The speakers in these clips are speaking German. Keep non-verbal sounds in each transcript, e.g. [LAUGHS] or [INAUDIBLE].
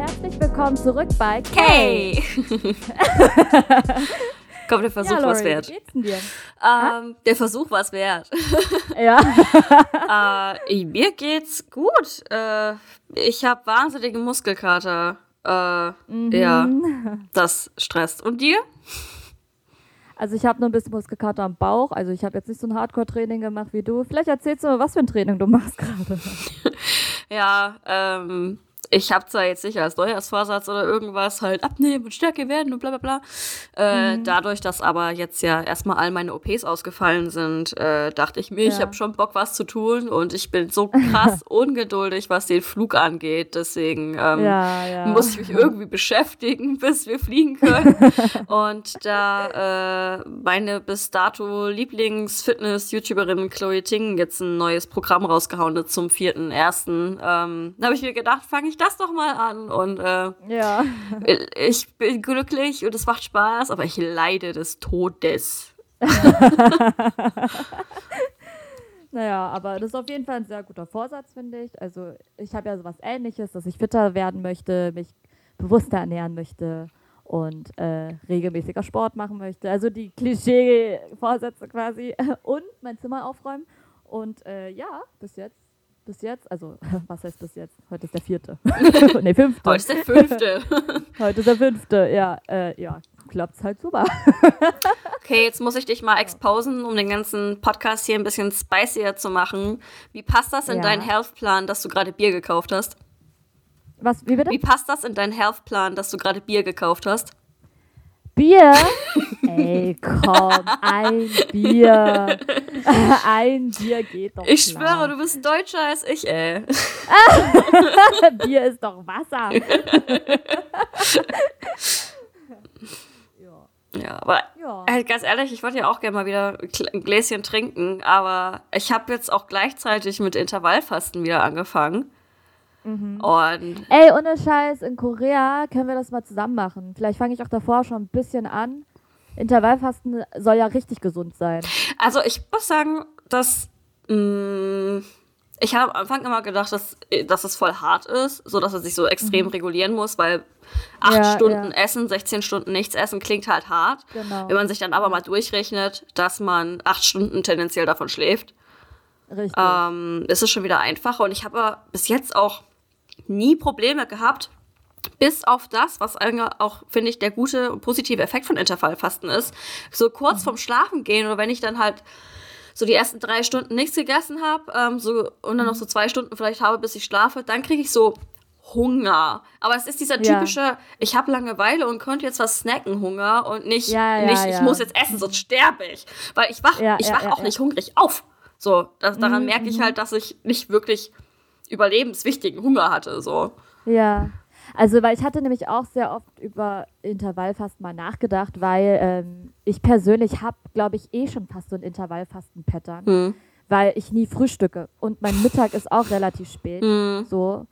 herzlich willkommen zurück bei Kay. [LAUGHS] Komm, der Versuch ja, was Lori, wert. Wie geht's denn dir? Ähm, der Versuch was wert. [LAUGHS] Ja. [LAUGHS] äh, mir geht's gut. Äh, ich habe wahnsinnige Muskelkater. Äh, Mhm. Ja, das stresst. Und dir? Also ich habe nur ein bisschen Muskelkater am Bauch. Also ich habe jetzt nicht so ein Hardcore-Training gemacht wie du. Vielleicht erzählst du mir, was für ein Training du machst gerade. Ja, ähm, ich habe zwar jetzt nicht als Neujahrsvorsatz oder irgendwas halt abnehmen und stärker werden und bla bla bla. Äh, Mhm. Dadurch, dass aber jetzt ja erstmal all meine OPs ausgefallen sind, äh, dachte ich mir, ich Ja. habe schon Bock, was zu tun und ich bin so krass [LAUGHS] ungeduldig, was den Flug angeht. Deswegen ähm, ja, ja. muss ich mich irgendwie beschäftigen, [LAUGHS] bis wir fliegen können. [LAUGHS] und da äh, meine bis dato Lieblings-Fitness-YouTuberin Chloe Ting jetzt ein neues Programm rausgehauen hat zum 4.1., ähm, da habe ich mir gedacht, fange ich das doch mal an. Und äh, ja. [LAUGHS] ich bin glücklich und es macht Spaß, aber ich leide des Todes. [LAUGHS] Naja, aber das ist auf jeden Fall ein sehr guter Vorsatz, finde ich. Also ich habe ja sowas ähnliches, dass ich fitter werden möchte, mich bewusster ernähren möchte und äh, regelmäßiger Sport machen möchte. Also die Klischee-Vorsätze quasi. [LAUGHS] Und mein Zimmer aufräumen. Und äh, ja, bis jetzt, bis jetzt, also [LAUGHS] was heißt bis jetzt? Heute ist der vierte. [LAUGHS] nee, fünfte. Heute ist der fünfte. [LAUGHS] Heute ist der fünfte, ja. Äh, ja, klappt's halt super. Okay, jetzt muss ich dich mal exposen, um den ganzen Podcast hier ein bisschen spicier zu machen. Wie passt das in Ja. deinen Healthplan, dass du gerade Bier gekauft hast? Was, wie bitte? Wie passt das in deinen Healthplan, dass du gerade Bier gekauft hast? Bier? Ey, komm, ein Bier. [LAUGHS] ein Bier geht doch Ich klar. schwöre, du bist deutscher als ich, ey. [LAUGHS] Bier ist doch Wasser. [LAUGHS] ja. Aber Ja. äh, ganz ehrlich, ich wollte ja auch gerne mal wieder ein Gläschen trinken, aber ich habe jetzt auch gleichzeitig mit Intervallfasten wieder angefangen. Mhm. Und Ey, ohne Scheiß, in Korea können wir das mal zusammen machen. Vielleicht fange ich auch davor schon ein bisschen an. Intervallfasten soll ja richtig gesund sein. also ich muss sagen, dass mh, ich habe am Anfang immer gedacht, dass, dass es voll hart ist, so dass er sich so extrem regulieren muss, weil acht Mhm. Ja, Stunden ja. essen, 16 Stunden nichts essen klingt halt hart. Genau. Wenn man sich dann aber mal durchrechnet, dass man acht Stunden tendenziell davon schläft, Richtig. ähm, ist es schon wieder einfacher. Und ich habe bis jetzt auch nie Probleme gehabt, bis auf das, was eigentlich auch, finde ich, der gute und positive Effekt von Intervallfasten ist. So kurz vorm Schlafen gehen oder wenn ich dann halt so die ersten drei Stunden nichts gegessen habe ähm, so, und dann noch so zwei Stunden vielleicht habe, bis ich schlafe, dann kriege ich so Hunger. Aber es ist dieser Ja. typische, ich habe Langeweile und könnte jetzt was snacken Hunger und nicht, Ja, ja, nicht ich ja. muss jetzt essen, sonst sterbe ich. Weil ich wach, Ja, ich ja, wach ja, auch ja. nicht hungrig auf. So, das, daran Mhm, merke ich halt, dass ich nicht wirklich überlebenswichtigen Hunger hatte. So. Ja, also weil ich hatte nämlich auch sehr oft über Intervallfasten mal nachgedacht, weil ähm, ich persönlich habe, glaube ich, eh schon fast so ein Intervallfasten-Pattern, Hm. weil ich nie frühstücke und mein Mittag ist auch relativ spät, Hm. so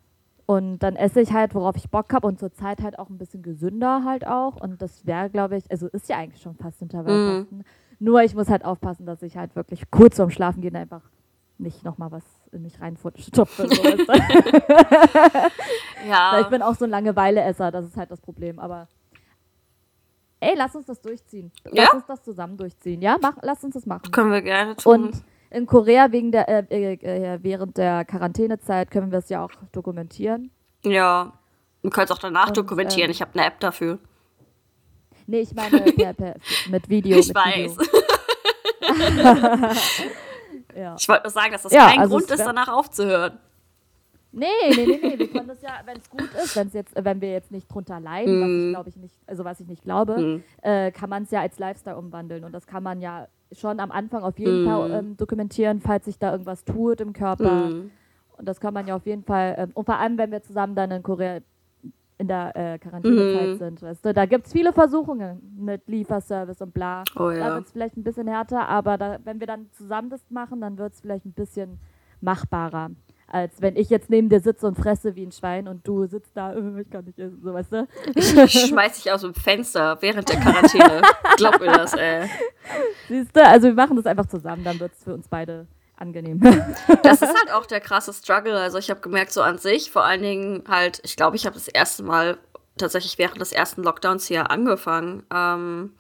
und dann esse ich halt, worauf ich Bock habe und zur Zeit halt auch ein bisschen gesünder halt auch und das wäre, glaube ich, also ist ja eigentlich schon fast Intervallfasten, nur ich muss halt aufpassen, dass ich halt wirklich kurz vorm Schlafen gehen einfach nicht nochmal was in mich reinstopfe. [LAUGHS] Ja. Ich bin auch so ein Langeweileesser, das ist halt das Problem. Aber ey, lass uns das durchziehen. Lass Ja? uns das zusammen durchziehen. Ja, mach, lass uns das machen. können wir gerne tun. Und in Korea wegen der, äh, äh, äh, während der Quarantänezeit können wir es ja auch dokumentieren. ja. Du könntest auch danach Und, dokumentieren. ähm, ich habe eine App dafür. Nee, ich meine per, per, mit Video. [LAUGHS] Ich mit weiß. Video. [LAUGHS] Ja. Ich wollte nur sagen, dass das Ja, kein also Grund ist, danach aufzuhören. Nee, nee, nee, nee. Wir können das ja, wenn es gut ist, wenn's jetzt, wenn wir jetzt nicht drunter leiden, was ich glaube ich nicht, also was ich nicht glaube, Hm. äh, kann man es ja als Lifestyle umwandeln. Und das kann man ja schon am Anfang auf jeden Mhm. Fall ähm, dokumentieren, falls sich da irgendwas tut im Körper. Hm. Und das kann man ja auf jeden Fall, ähm, und vor allem, wenn wir zusammen dann in Korea in der äh, Quarantänezeit Mhm. sind, weißt du, da gibt es viele Versuchungen mit Lieferservice und bla. Oh Da ja. wird es vielleicht ein bisschen härter, aber da, wenn wir dann zusammen das machen, dann wird es vielleicht ein bisschen machbarer. Als wenn ich jetzt neben dir sitze und fresse wie ein Schwein und du sitzt da, äh, ich kann nicht essen, so weißt du? Schmeiß dich aus dem Fenster während der Quarantäne. Glaub mir das, ey. Siehst du, also wir machen das einfach zusammen, dann wird es für uns beide angenehm. [LAUGHS] das ist halt [LAUGHS] auch der krasse Struggle. Also ich habe gemerkt, so an sich, vor allen Dingen halt, ich glaube, ich habe das erste Mal tatsächlich während des ersten Lockdowns hier angefangen. Ähm,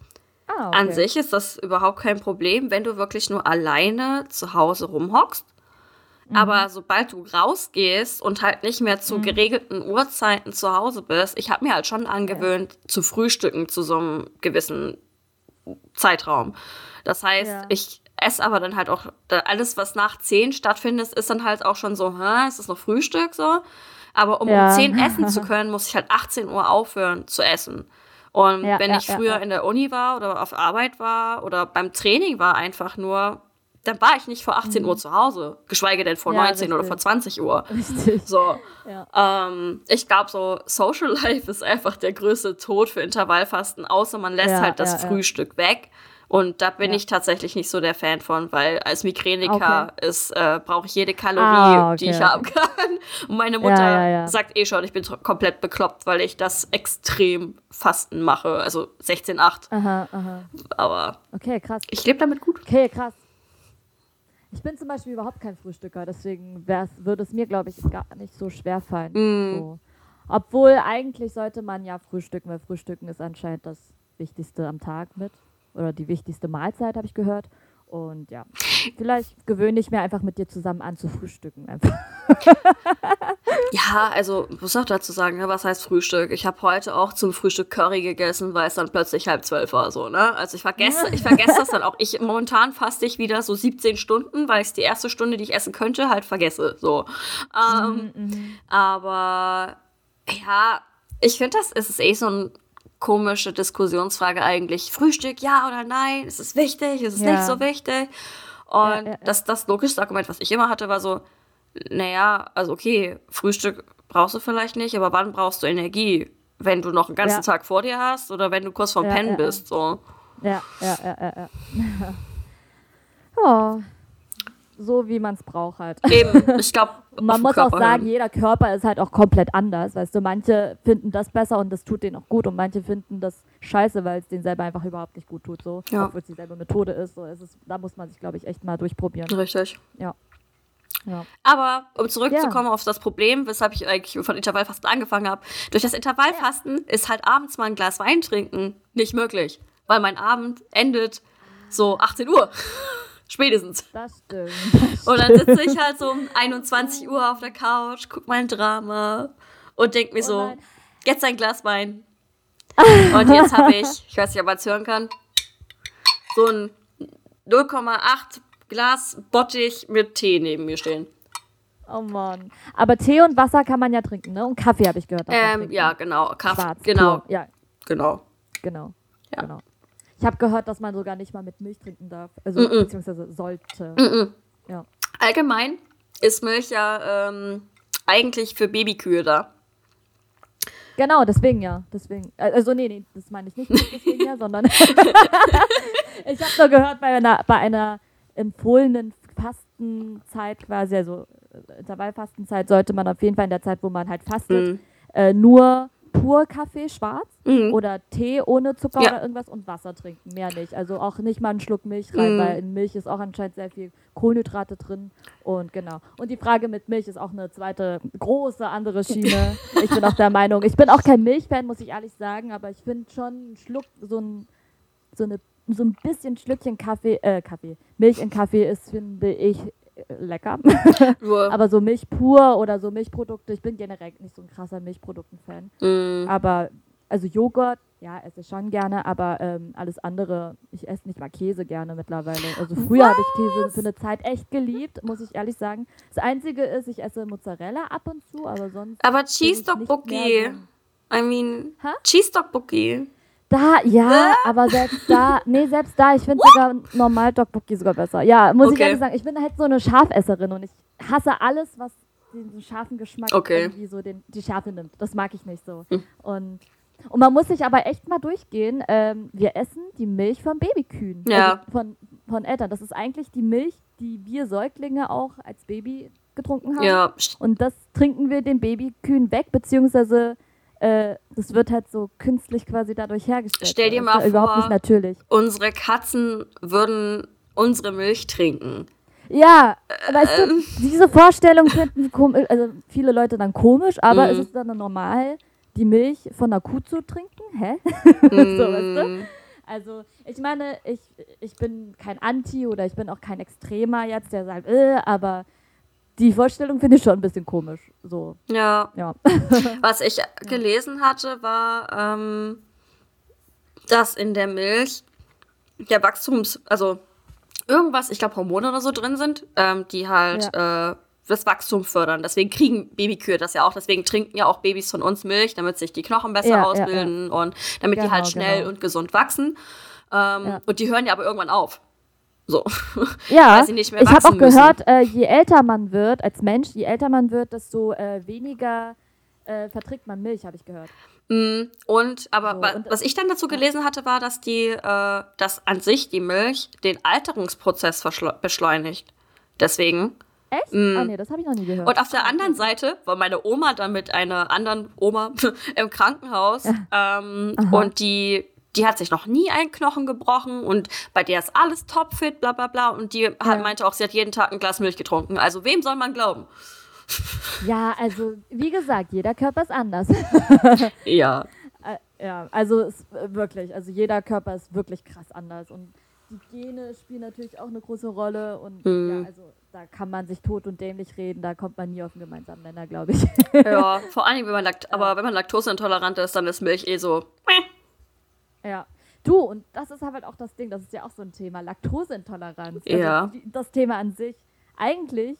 ah, okay. An sich ist das überhaupt kein Problem, wenn du wirklich nur alleine zu Hause rumhockst. Mhm. Aber sobald du rausgehst und halt nicht mehr zu mhm. geregelten Uhrzeiten zu Hause bist, ich habe mir halt schon angewöhnt, ja. zu frühstücken zu so einem gewissen Zeitraum. Das heißt, ja. ich esse aber dann halt auch alles, was nach 10 stattfindet, ist dann halt auch schon so, hä, ist das noch Frühstück so? Aber um ja. um [LAUGHS] 10 essen zu können, muss ich halt 18 Uhr aufhören zu essen. Und ja, wenn ich früher in der Uni war oder auf Arbeit war oder beim Training war einfach nur, dann war ich nicht vor 18 mhm. Uhr zu Hause, geschweige denn vor ja, 19 richtig. oder vor 20 Uhr. Richtig. So. Ja. Ähm, ich glaube, so Social [LAUGHS] Life ist einfach der größte Tod für Intervallfasten, außer man lässt ja, halt das Frühstück weg. Und da bin ja. ich tatsächlich nicht so der Fan von, weil als Migräniker okay. äh, brauche ich jede Kalorie, ah, okay, die ich haben kann. Und meine Mutter ja, ja, sagt eh schon, ich bin komplett bekloppt, weil ich das extrem Fasten mache. Also 16,8. Aha, aha. Aber okay, krass. ich lebe damit gut. Okay, krass. Ich bin zum Beispiel überhaupt kein Frühstücker, deswegen würde es mir, glaube ich, gar nicht so schwer fallen. Mm. So. Obwohl eigentlich sollte man ja frühstücken, weil Frühstücken ist anscheinend das Wichtigste am Tag mit oder die wichtigste Mahlzeit, habe ich gehört. Und ja, vielleicht gewöhne ich mir einfach mit dir zusammen an zu frühstücken. Einfach. [LAUGHS] ja, also muss auch dazu sagen, ne, was heißt Frühstück? Ich habe heute auch zum Frühstück Curry gegessen, weil es dann plötzlich halb zwölf war so, ne? Also ich vergesse, ich vergesse das dann auch. Ich momentan faste ich wieder so 17 Stunden, weil ich die erste Stunde, die ich essen könnte, halt vergesse. So. Ähm, mhm, mhm. aber ja, ich finde, das ist eh so ein komische Diskussionsfrage eigentlich. Frühstück, ja oder nein? Ist es wichtig? Ist es ja. nicht so wichtig? Und ja, ja, Das, das logischste Argument, was ich immer hatte, war so, naja, also okay, Frühstück brauchst du vielleicht nicht, aber wann brauchst du Energie? Wenn du noch einen ganzen Tag vor dir hast oder wenn du kurz vorm Pennen bist, so. Ja, ja, ja, ja, ja. [LAUGHS] oh so, wie man es braucht halt. Eben, [LAUGHS] ich glaube. man muss Körper auch sagen, hin. jeder Körper ist halt auch komplett anders. Weißt du, manche finden das besser und das tut denen auch gut und manche finden das scheiße, weil es denen selber einfach überhaupt nicht gut tut. So, ja. obwohl es dieselbe Methode ist. So, es ist. Da muss man sich, glaube ich, echt mal durchprobieren. Richtig. Ja. Ja. Aber um zurückzukommen ja. auf das Problem, weshalb ich eigentlich von Intervallfasten angefangen habe, durch das Intervallfasten ja. ist halt abends mal ein Glas Wein trinken nicht möglich, weil mein Abend endet so 18 Uhr. Spätestens. Das stimmt. und dann sitze ich halt so um 21 Uhr auf der Couch, guck mein Drama und denk mir oh so, jetzt ein Glas Wein. und jetzt habe ich, ich weiß nicht, ob man es hören kann, so ein 0,8 Glas Bottich mit Tee neben mir stehen. Oh Mann. Aber Tee und Wasser kann man ja trinken, ne? Und Kaffee habe ich gehört. Ähm, ja, genau. Kaffee. Genau. Ja. Genau. Genau. Ja. Genau. Ich habe gehört, dass man sogar nicht mal mit Milch trinken darf. Also, mm -mm. beziehungsweise sollte. Mm ja. Allgemein ist Milch ja ähm, eigentlich für Babykühe da. Genau, deswegen ja. Deswegen. Äh, also, nee, nee, das meine ich nicht [LAUGHS] deswegen ja, sondern. [LAUGHS] ich habe nur gehört, bei einer, bei einer empfohlenen Fastenzeit quasi, also äh, Intervallfastenzeit, sollte man auf jeden Fall in der Zeit, wo man halt fastet, mm. äh, nur pur Kaffee schwarz mhm. oder Tee ohne Zucker ja. oder irgendwas und Wasser trinken, mehr nicht. Also auch nicht mal einen Schluck Milch rein, mhm. weil in Milch ist auch anscheinend sehr viel Kohlenhydrate drin und genau. Und die Frage mit Milch ist auch eine zweite große andere Schiene. [LAUGHS] ich bin auch der Meinung, ich bin auch kein Milchfan, muss ich ehrlich sagen, aber ich finde schon ein Schluck, so ein, so eine so ein bisschen Schlückchen Kaffee, äh, Kaffee, Milch in Kaffee ist, finde ich, lecker. [LAUGHS] aber so Milch pur oder so Milchprodukte, ich bin generell nicht so ein krasser Milchprodukten-Fan. Mm. Aber, also Joghurt, ja, esse ich schon gerne, aber ähm, alles andere, ich esse nicht mal Käse gerne mittlerweile. Also früher habe ich Käse für eine Zeit echt geliebt, muss ich ehrlich sagen. Das Einzige ist, ich esse Mozzarella ab und zu, aber sonst. Aber Cheese Dog Bookie. I mean, ha? Cheese Dog Bookie. Da, ja, äh? aber selbst da, nee, selbst da, ich finde sogar normal Dogbucky sogar besser. Ja, muss okay. ich ehrlich sagen, ich bin halt so eine Schafesserin und ich hasse alles, was den scharfen Geschmack okay. irgendwie so den, die Schärfe nimmt. Das mag ich nicht so. Hm. Und, und man muss sich aber echt mal durchgehen. Ähm, wir essen die Milch von Babykühen. Ja. Also von, von Eltern. Das ist eigentlich die Milch, die wir Säuglinge auch als Baby getrunken haben. Ja. Und das trinken wir den Babykühen weg, beziehungsweise äh, das wird halt so künstlich quasi dadurch hergestellt. Stell dir mal vor, überhaupt nicht natürlich. unsere Katzen würden unsere Milch trinken. Ja, weißt du, diese Vorstellung finden also viele Leute dann komisch, aber Mhm. ist es dann normal, die Milch von einer Kuh zu trinken? Hä? Mm, [LAUGHS] so, weißt du? Also, ich meine, ich, ich bin kein Anti oder ich bin auch kein Extremer jetzt, der sagt, äh, aber die Vorstellung finde ich schon ein bisschen komisch. So, Ja, ja. [LAUGHS] was ich gelesen hatte, war, ähm, dass in der Milch der Wachstums, also irgendwas, ich glaube Hormone oder so drin sind, ähm, die halt äh, das Wachstum fördern. Deswegen kriegen Babykühe das ja auch. Deswegen trinken ja auch Babys von uns Milch, damit sich die Knochen besser Ja, ja, ausbilden und damit die Genau, halt schnell genau. und gesund wachsen. Ähm, Ja. Und die hören ja aber irgendwann auf. So. [LAUGHS] Ja, Weil sie nicht mehr ich habe auch gehört, äh, je älter man wird als Mensch, je älter man wird, desto äh, weniger äh, verträgt man Milch, habe ich gehört. Mm, Und aber So, und- was ich dann dazu gelesen hatte, war, dass die, äh, dass an sich die Milch den Alterungsprozess beschleunigt. Deswegen. Echt? Mm. Ah, nee, das habe ich noch nie gehört. Und auf der anderen Seite war meine Oma dann mit einer anderen Oma [LAUGHS] im Krankenhaus [LAUGHS] ähm, und die die hat sich noch nie einen Knochen gebrochen und bei der ist alles topfit, bla bla bla. Und die hat, Ja. meinte auch, sie hat jeden Tag ein Glas Milch getrunken. Also wem soll man glauben? ja, also wie gesagt, jeder Körper ist anders. [LAUGHS] Ja. Äh, ja, also äh, wirklich, also jeder Körper ist wirklich krass anders und die Gene spielen natürlich auch eine große Rolle und Mhm. ja, also da kann man sich tot und dämlich reden, da kommt man nie auf einen gemeinsamen Nenner, glaube ich. Ja, [LAUGHS] vor allem, wenn man, Lakt aber wenn man laktoseintolerant ist, dann ist Milch eh so. meh. Ja. Du, und das ist halt auch das Ding, das ist ja auch so ein Thema, Laktoseintoleranz. Also Ja. die, das Thema an sich, eigentlich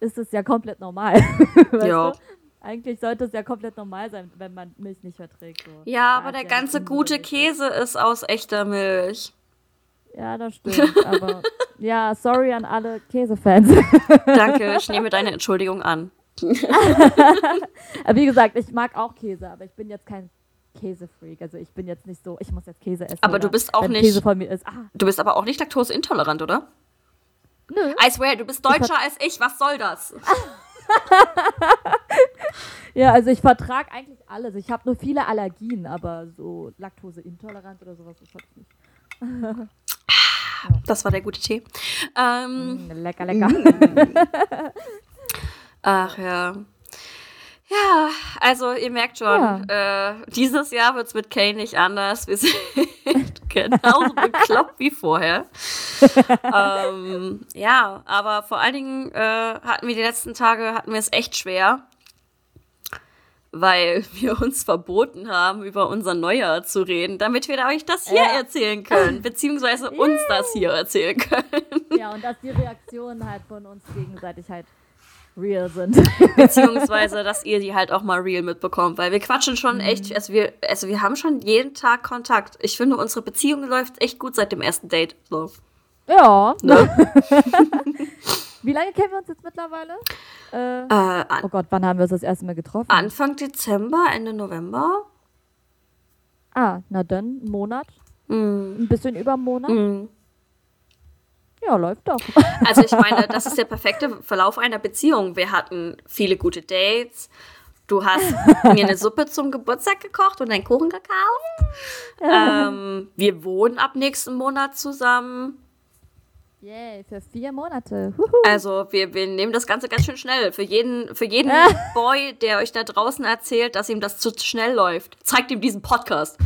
ist es ja komplett normal. [LAUGHS] weißt Ja. Du? Eigentlich sollte es ja komplett normal sein, wenn man Milch nicht verträgt. So. Ja, Da aber der ja ganze gute. Käse ist aus echter Milch. Ja, das stimmt. [LAUGHS] aber ja, sorry an alle Käsefans. [LAUGHS] Danke, ich nehme deine Entschuldigung an. wie gesagt, ich mag auch Käse, aber ich bin jetzt kein Käsefreak. Also ich bin jetzt nicht so, ich muss jetzt Käse essen. Aber du bist auch nicht- Käse von mir ist. Ah, Du bist aber auch nicht laktoseintolerant, oder? nö. I swear, du bist deutscher als ich. Was soll das? [LAUGHS] Ja, also ich vertrage eigentlich alles. Ich habe nur viele Allergien, aber so Laktoseintolerant oder sowas ist halt nicht. Das war der gute Tee. Ähm, Mm, Lecker, lecker. [LAUGHS] ach ja. Ja, also ihr merkt schon, äh, dieses Jahr wird es mit Kane nicht anders. Wir [LAUGHS] sind genauso bekloppt wie vorher. [LAUGHS] ähm, ja, aber vor allen Dingen äh, hatten wir die letzten Tage, hatten wir es echt schwer, weil [LAUGHS] wir uns verboten haben, über unser Neujahr zu reden, damit wir euch das hier Ja. erzählen können, beziehungsweise uns das hier erzählen können. ja, und dass die Reaktionen halt von uns gegenseitig halt real sind. [LAUGHS] Beziehungsweise, dass ihr die halt auch mal real mitbekommt, weil wir quatschen schon echt, also wir, also wir haben schon jeden Tag Kontakt. Ich finde, unsere Beziehung läuft echt gut seit dem ersten Date. So. ja. Ne? [LAUGHS] Wie lange kennen wir uns jetzt mittlerweile? Äh, Äh, an, oh Gott, wann haben wir uns das erste Mal getroffen? Anfang Dezember, Ende November. Ah, na dann, einen Monat. Mm, Ein bisschen über einen Monat. mm. Ja, läuft doch. [LAUGHS] Also ich meine, das ist der perfekte Verlauf einer Beziehung. Wir hatten viele gute Dates. Du hast mir eine Suppe zum Geburtstag gekocht und einen Kuchen gekauft. Ähm, wir wohnen ab nächsten Monat zusammen. Yay, für vier Monate. Huhu. Also wir, wir nehmen das Ganze ganz schön schnell. Für jeden, für jeden Boy, der euch da draußen erzählt, dass ihm das zu schnell läuft, zeigt ihm diesen Podcast.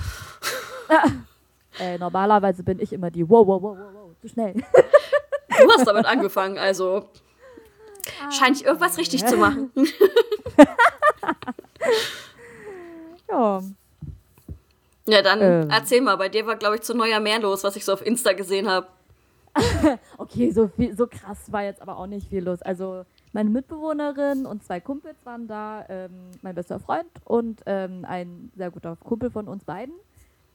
Äh, normalerweise bin ich immer die wow, wow, wow, wow, wow, zu schnell. Du hast damit angefangen, also scheine ich irgendwas richtig zu machen. [LAUGHS] ja. Ja, dann Ähm. erzähl mal. Bei dir war, glaube ich, zu Neujahr mehr los, was ich so auf Insta gesehen habe. [LAUGHS] Okay, so, viel, so krass war jetzt aber auch nicht viel los. Also meine Mitbewohnerin und zwei Kumpels waren da, ähm, mein bester Freund und ähm, ein sehr guter Kumpel von uns beiden.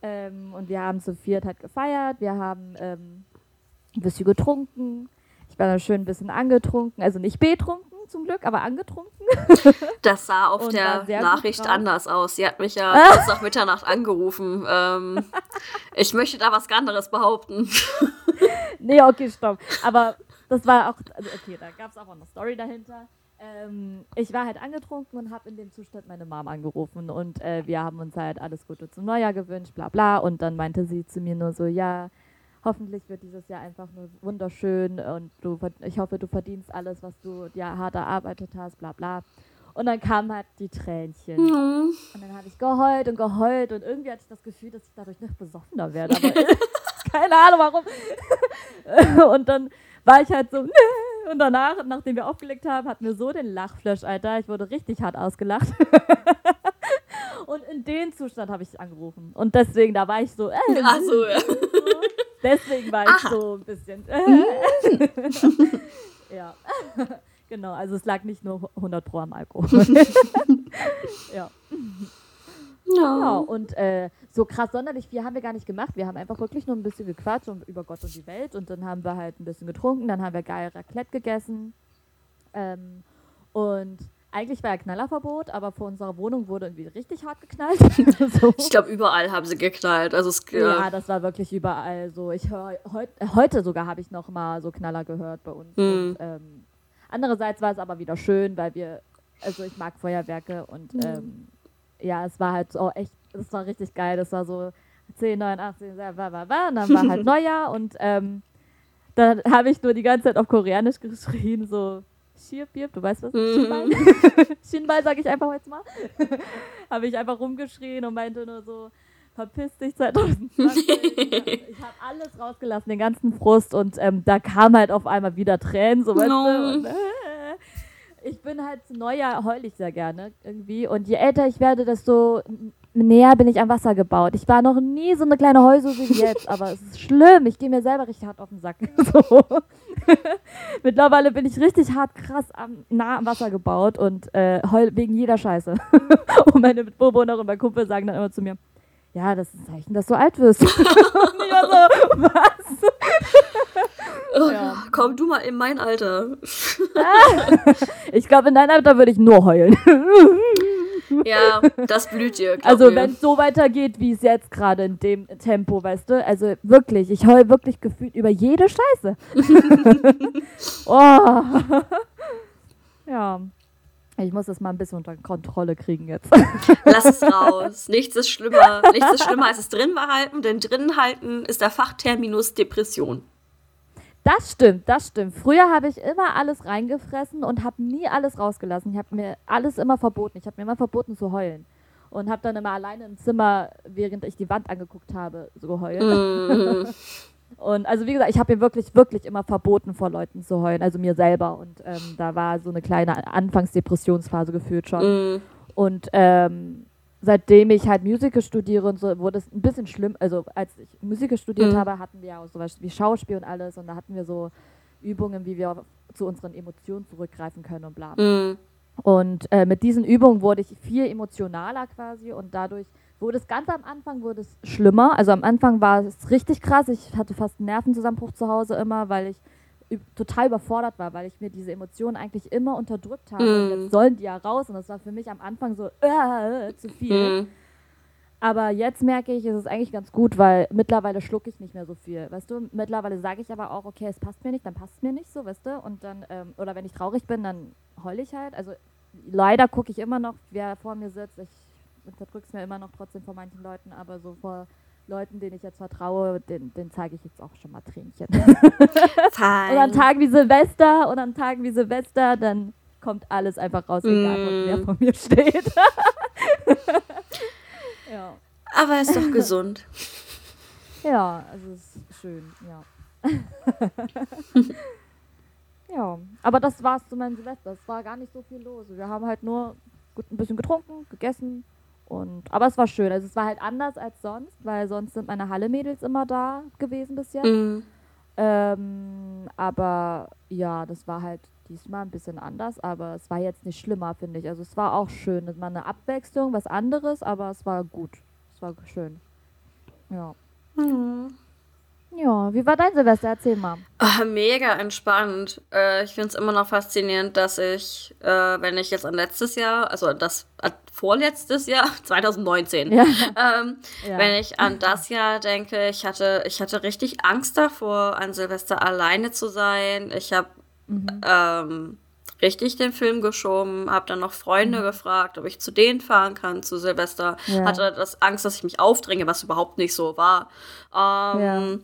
Ähm, und wir haben zu viert halt gefeiert. Wir haben ähm, ein bisschen getrunken. Ich war dann schön ein bisschen angetrunken, also nicht betrunken zum Glück, aber angetrunken. [LAUGHS] Das sah auf Und der Nachricht anders aus. Sie hat mich ja [LAUGHS] kurz nach Mitternacht angerufen. Ähm, ich möchte da was anderes behaupten. [LAUGHS] Nee, okay, stopp. Aber das war auch, also okay, da gab es auch eine Story dahinter. Ähm, ich war halt angetrunken und habe in dem Zustand meine Mom angerufen und äh, wir haben uns halt alles Gute zum Neujahr gewünscht, bla bla. Und dann meinte sie zu mir nur so, ja, hoffentlich wird dieses Jahr einfach nur wunderschön und du, ich hoffe, du verdienst alles, was du dir hart erarbeitet hast, bla bla. Und dann kamen halt die Tränchen. Mhm. Und dann habe ich geheult und geheult und irgendwie hatte ich das Gefühl, dass ich dadurch noch besoffener werde. Aber [LAUGHS] [LAUGHS] keine Ahnung warum. [LAUGHS] und dann war ich halt so, und danach, nachdem wir aufgelegt haben, hatten wir so den Lachflash, Alter. Ich wurde richtig hart ausgelacht. und in den Zustand habe ich angerufen. Und deswegen, da war ich so, äh, Ach so, ja. Deswegen war ich Aha. so ein bisschen. Äh. [LAUGHS] ja. [LAUGHS] Genau, also es lag nicht nur 100 Pro am Alkohol. [LAUGHS] ja. No. Ja, und äh, so krass sonderlich viel haben wir gar nicht gemacht. Wir haben einfach wirklich nur ein bisschen gequatscht und über Gott und die Welt und dann haben wir halt ein bisschen getrunken, dann haben wir geil Raclette gegessen. Ähm, und eigentlich war ja Knallerverbot, aber vor unserer Wohnung wurde irgendwie richtig hart geknallt. [LAUGHS] [LAUGHS] so. Ich glaube, überall haben sie geknallt. Also es, ja. ja, das war wirklich überall so. Ich hör, heut, heute sogar habe ich noch mal so Knaller gehört bei uns. Mhm. Und, ähm, Andererseits war es aber wieder schön, weil wir, also ich mag Feuerwerke und mhm. ähm, ja, es war halt so echt, es war richtig geil. Das war so 10, 9, 18, war, war, war, und dann war halt [LAUGHS] Neujahr und ähm, dann habe ich nur die ganze Zeit auf Koreanisch geschrien, so Schierbier, du weißt was? Mhm. Shinball? [LAUGHS] Shinball sage ich einfach jetzt mal. [LAUGHS] habe ich einfach rumgeschrien und meinte nur so, verpiss dich 2020. [LAUGHS] ich habe alles rausgelassen, den ganzen Frust und ähm, da kam halt auf einmal wieder Tränen, so weißt no. Und, äh, ich bin halt Neujahr heul ich sehr gerne irgendwie und je älter ich werde, desto näher bin ich am Wasser gebaut. Ich war noch nie so eine kleine Heulsuse wie jetzt, aber es ist schlimm. Ich gehe mir selber richtig hart auf den Sack. [LAUGHS] So. [LAUGHS] Mittlerweile bin ich richtig hart krass am, nah am Wasser gebaut und äh, heul wegen jeder Scheiße. [LAUGHS] und meine Mitbewohnerin und mein Kumpel sagen dann immer zu mir, ja, das ist ein Zeichen, dass du alt wirst. und ich war so, was? Oh, ja. Komm du mal in mein Alter. ich glaube, in deinem Alter würde ich nur heulen. [LAUGHS] ja, das blüht dir. Also, wenn es so weitergeht, wie es jetzt gerade in dem Tempo, weißt du, also wirklich, ich heul wirklich gefühlt über jede Scheiße. [LAUGHS] oh. [LAUGHS] ja. Ich muss das mal ein bisschen unter Kontrolle kriegen jetzt. Lass es raus. Nichts ist schlimmer, nichts ist schlimmer als es drin behalten, denn drin halten ist der Fachterminus Depression. Das stimmt, das stimmt. Früher habe ich immer alles reingefressen und habe nie alles rausgelassen. Ich habe mir alles immer verboten. Ich habe mir immer verboten zu heulen. Und habe dann immer alleine im Zimmer, während ich die Wand angeguckt habe, so geheult. Mm. [LAUGHS] Und also wie gesagt, ich habe mir wirklich, wirklich immer verboten, vor Leuten zu heulen, also mir selber. Und ähm, da war so eine kleine Anfangsdepressionsphase gefühlt schon. Mm. Und ähm, seitdem ich halt Musical studiere und so, wurde es ein bisschen schlimm. Also als ich Musical studiert mm. habe, hatten wir ja auch sowas wie Schauspiel und alles. Und da hatten wir so Übungen, wie wir zu unseren Emotionen zurückgreifen können und bla. Mm. Und äh, mit diesen Übungen wurde ich viel emotionaler quasi und dadurch wurde es ganz am Anfang wurde es schlimmer. Also am Anfang war es richtig krass. Ich hatte fast einen Nervenzusammenbruch zu Hause immer, weil ich total überfordert war, weil ich mir diese Emotionen eigentlich immer unterdrückt habe. Mm. Und jetzt sollen die ja raus. Und das war für mich am Anfang so äh, zu viel. Mm. Aber jetzt merke ich, es ist eigentlich ganz gut, weil mittlerweile schlucke ich nicht mehr so viel. Weißt du, mittlerweile sage ich aber auch, okay, es passt mir nicht, dann passt es mir nicht so, weißt du? Und dann, ähm, oder wenn ich traurig bin, dann heule ich halt. Also leider gucke ich immer noch, wer vor mir sitzt. Ich unterdrück's mir immer noch trotzdem vor manchen Leuten, aber so vor Leuten, denen ich jetzt vertraue, den, den zeige ich jetzt auch schon mal Tränchen. [LAUGHS] Fein. und an Tagen wie Silvester und an Tagen wie Silvester, dann kommt alles einfach raus, egal mm. wer vor mir steht. [LAUGHS] ja. Aber ist doch gesund. [LAUGHS] Ja, also es ist schön, ja. ja, aber das war's zu meinem Silvester. Es war gar nicht so viel los. Wir haben halt nur gut ein bisschen getrunken, gegessen, und, aber es war schön. Also es war halt anders als sonst, weil sonst sind meine Halle-Mädels immer da gewesen bis jetzt. Mhm. Ähm, aber ja, das war halt diesmal ein bisschen anders, aber es war jetzt nicht schlimmer, finde ich. Also es war auch schön. Es war eine Abwechslung, was anderes, aber es war gut. Es war schön. Ja. Mhm. Ja, wie war dein Silvester? Erzähl mal. Oh, mega entspannt. Äh, ich finde es immer noch faszinierend, dass ich, äh, wenn ich jetzt an letztes Jahr, also das äh, vorletztes Jahr, [LAUGHS] 2019, ja. Ähm, ja. wenn ich an das Jahr denke, ich hatte, ich hatte richtig Angst davor, an Silvester alleine zu sein. Ich habe mhm. ähm, richtig den Film geschoben, habe dann noch Freunde mhm. gefragt, ob ich zu denen fahren kann zu Silvester. Ja. Hatte das Angst, dass ich mich aufdränge, was überhaupt nicht so war. Ähm, ja.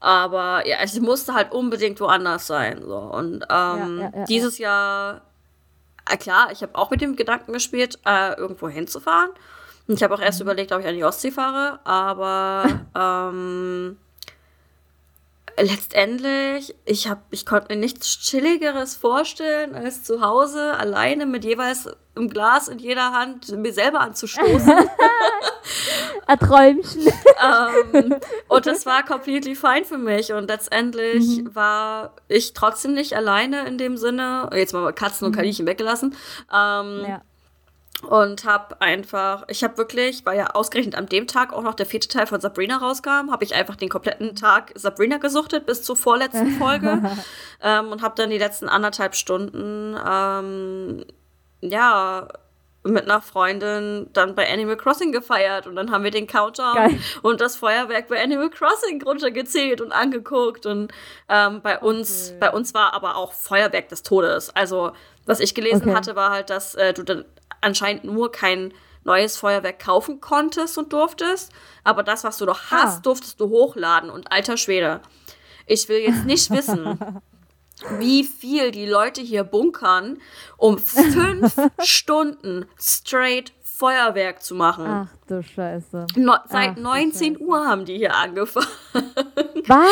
Aber ja, es musste halt unbedingt woanders sein. So. Und ähm, ja, dieses Jahr, äh, klar, ich habe auch mit dem Gedanken gespielt, äh, irgendwo hinzufahren. Und ich habe auch erst Mhm. überlegt, ob ich an die Ostsee fahre, aber [LAUGHS] ähm, letztendlich, ich, hab, ich konnte mir nichts Chilligeres vorstellen, als zu Hause alleine mit jeweils einem Glas in jeder Hand mir selber anzustoßen. [LAUGHS] Ein Träumchen. ähm, und das war completely fine für mich. Und letztendlich Mhm. war ich trotzdem nicht alleine in dem Sinne. Jetzt mal Katzen und Kaninchen weggelassen. Ähm, Mhm. ja. Und habe einfach, ich habe wirklich, weil ja ausgerechnet an dem Tag auch noch der vierte Teil von Sabrina rauskam, habe ich einfach den kompletten Tag Sabrina gesuchtet bis zur vorletzten [LAUGHS] Folge ähm, und habe dann die letzten anderthalb Stunden, ähm, ja, mit einer Freundin dann bei Animal Crossing gefeiert und dann haben wir den Countdown Geil. und das Feuerwerk bei Animal Crossing runtergezählt und angeguckt und ähm, bei uns Okay. bei uns war aber auch Feuerwerk des Todes. Also was ich gelesen Okay. hatte, war halt, dass äh, du dann anscheinend nur kein neues Feuerwerk kaufen konntest und durftest, aber das, was du noch hast, Ah. durftest du hochladen und alter Schwede. Ich will jetzt nicht [LAUGHS] wissen, wie viel die Leute hier bunkern, um fünf [LAUGHS] Stunden straight Feuerwerk zu machen. Ach du Scheiße. No, Ach, seit du 19 Scheiße. Uhr haben die hier angefangen. [LAUGHS] Was?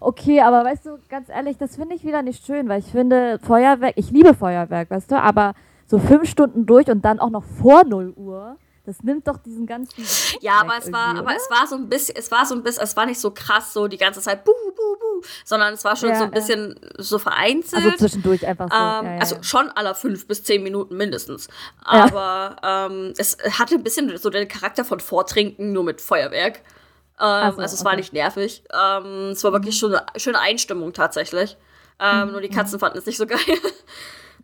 Okay, aber weißt du, ganz ehrlich, das finde ich wieder nicht schön, weil ich finde Feuerwerk, ich liebe Feuerwerk, weißt du, aber so fünf Stunden durch und dann auch noch vor 0 Uhr, das nimmt doch diesen ganzen. Ja, aber es war, irgendwie, aber oder? es war so ein bisschen, es war so ein bisschen, es war nicht so krass so die ganze Zeit, buh, buh, buh, sondern es war schon Ja, so ein ja. bisschen so vereinzelt. Also zwischendurch einfach so. Ähm, ja, ja, Also ja. schon aller fünf bis zehn Minuten mindestens. Ja. Aber ähm, es hatte ein bisschen so den Charakter von Vortrinken, nur mit Feuerwerk. Ähm, so, also es war okay. Mhm. nicht nervig. Ähm, es war wirklich schon eine schöne Einstimmung tatsächlich. Ähm, Nur die Katzen fanden es nicht so [LAUGHS] geil.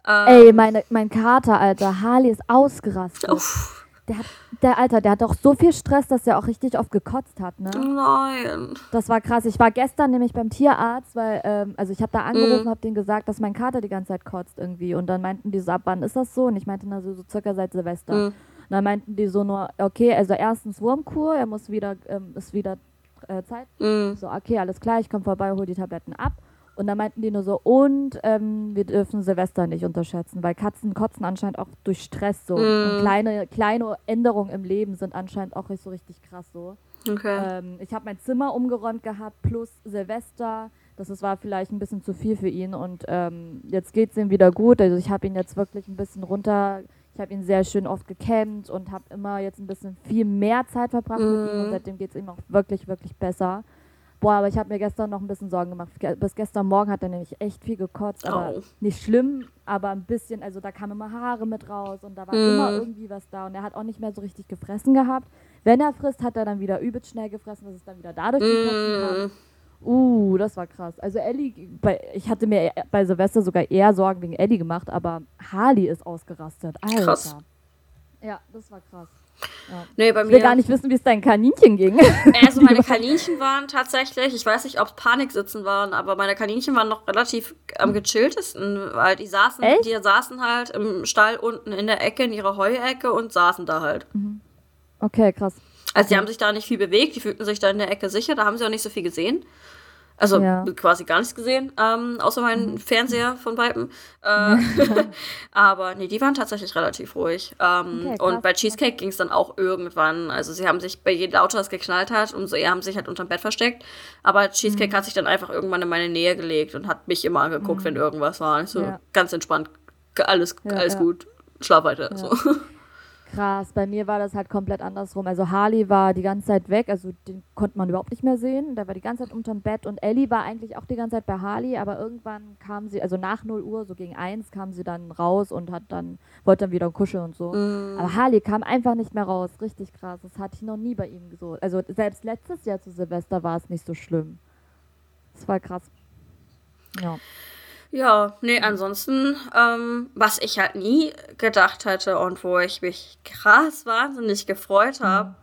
Ey, meine, mein Kater, Alter, Harley ist ausgerastet. Uff, Der, hat, der Alter, der hat doch so viel Stress, dass er auch richtig oft gekotzt hat, ne? nein. Das war krass. Ich war gestern nämlich beim Tierarzt, weil, ähm, also ich habe da angerufen, Mhm. habe denen gesagt, dass mein Kater die ganze Zeit kotzt irgendwie. Und dann meinten die so, ab wann ist das so? Und ich meinte, na so, so circa seit Silvester. Mhm. Und dann meinten die so nur, okay, also erstens Wurmkur, er muss wieder, ähm, ist wieder äh, Zeit. Mm, So, okay, alles klar, ich komme vorbei, hol die Tabletten ab. Und dann meinten die nur so, und ähm, wir dürfen Silvester nicht unterschätzen, weil Katzen kotzen anscheinend auch durch Stress so. Und kleine, kleine Änderungen im Leben sind anscheinend auch so richtig krass so. okay. Ähm, ich habe mein Zimmer umgeräumt gehabt, plus Silvester. Das ist, war vielleicht ein bisschen zu viel für ihn. Und ähm, jetzt geht es ihm wieder gut. Also ich habe ihn jetzt wirklich ein bisschen runter. Ich habe ihn sehr schön oft gecampt und habe immer jetzt ein bisschen viel mehr Zeit verbracht mit ihm. Und Mhm. seitdem geht es ihm auch wirklich, wirklich besser. Boah, aber ich habe mir gestern noch ein bisschen Sorgen gemacht. Ge bis gestern Morgen hat er nämlich echt viel gekotzt, aber Oh. nicht schlimm, aber ein bisschen, also da kamen immer Haare mit raus und da war Mhm. immer irgendwie was da und er hat auch nicht mehr so richtig gefressen gehabt. Wenn er frisst, hat er dann wieder übelst schnell gefressen, dass es dann wieder dadurch gekotzen hat. Mm, Uh, das war krass. Also Ellie, bei, ich hatte mir e- bei Silvester sogar eher Sorgen wegen Ellie gemacht, aber Harley ist ausgerastet. Alter. Krass. Ja, das war krass. Ja. nee, bei Ich will gar nicht wissen, wie es deinen Kaninchen ging. [LAUGHS] Also meine [LAUGHS] Kaninchen waren tatsächlich, ich weiß nicht, ob es Paniksitzen waren, aber meine Kaninchen waren noch relativ am gechilltesten, weil die saßen, Echt? die saßen halt im Stall unten in der Ecke, in ihrer Heuecke und saßen da halt. Okay, krass. Also die haben sich da nicht viel bewegt, die fühlten sich da in der Ecke sicher, da haben sie auch nicht so viel gesehen. Also Ja. quasi gar nichts gesehen, ähm, außer meinen Fernseher von Weitem. Äh, [LAUGHS] aber nee, die waren tatsächlich relativ ruhig. Ähm, Okay, und bei Cheesecake ging es dann auch irgendwann. Also sie haben sich, bei je lauter es geknallt hat, umso eher haben sie sich halt unterm Bett versteckt. Aber Cheesecake Mhm. hat sich dann einfach irgendwann in meine Nähe gelegt und hat mich immer angeguckt, wenn irgendwas war. Ich so Ja. ganz entspannt, alles, Ja, alles gut, schlaf weiter. So. [LAUGHS] Krass, bei mir war das halt komplett andersrum. Also Harley war die ganze Zeit weg, also den konnte man überhaupt nicht mehr sehen. Der war die ganze Zeit unterm Bett und Ellie war eigentlich auch die ganze Zeit bei Harley, aber irgendwann kam sie, also nach 0 Uhr, so gegen 1, kam sie dann raus und hat dann, wollte dann wieder kuscheln und so. Mm. Aber Harley kam einfach nicht mehr raus, richtig krass. Das hatte ich noch nie bei ihm so. Also selbst letztes Jahr zu Silvester war es nicht so schlimm. Das war krass. Ja. Ja, nee, ansonsten, ähm, was ich halt nie gedacht hätte und wo ich mich krass wahnsinnig gefreut habe,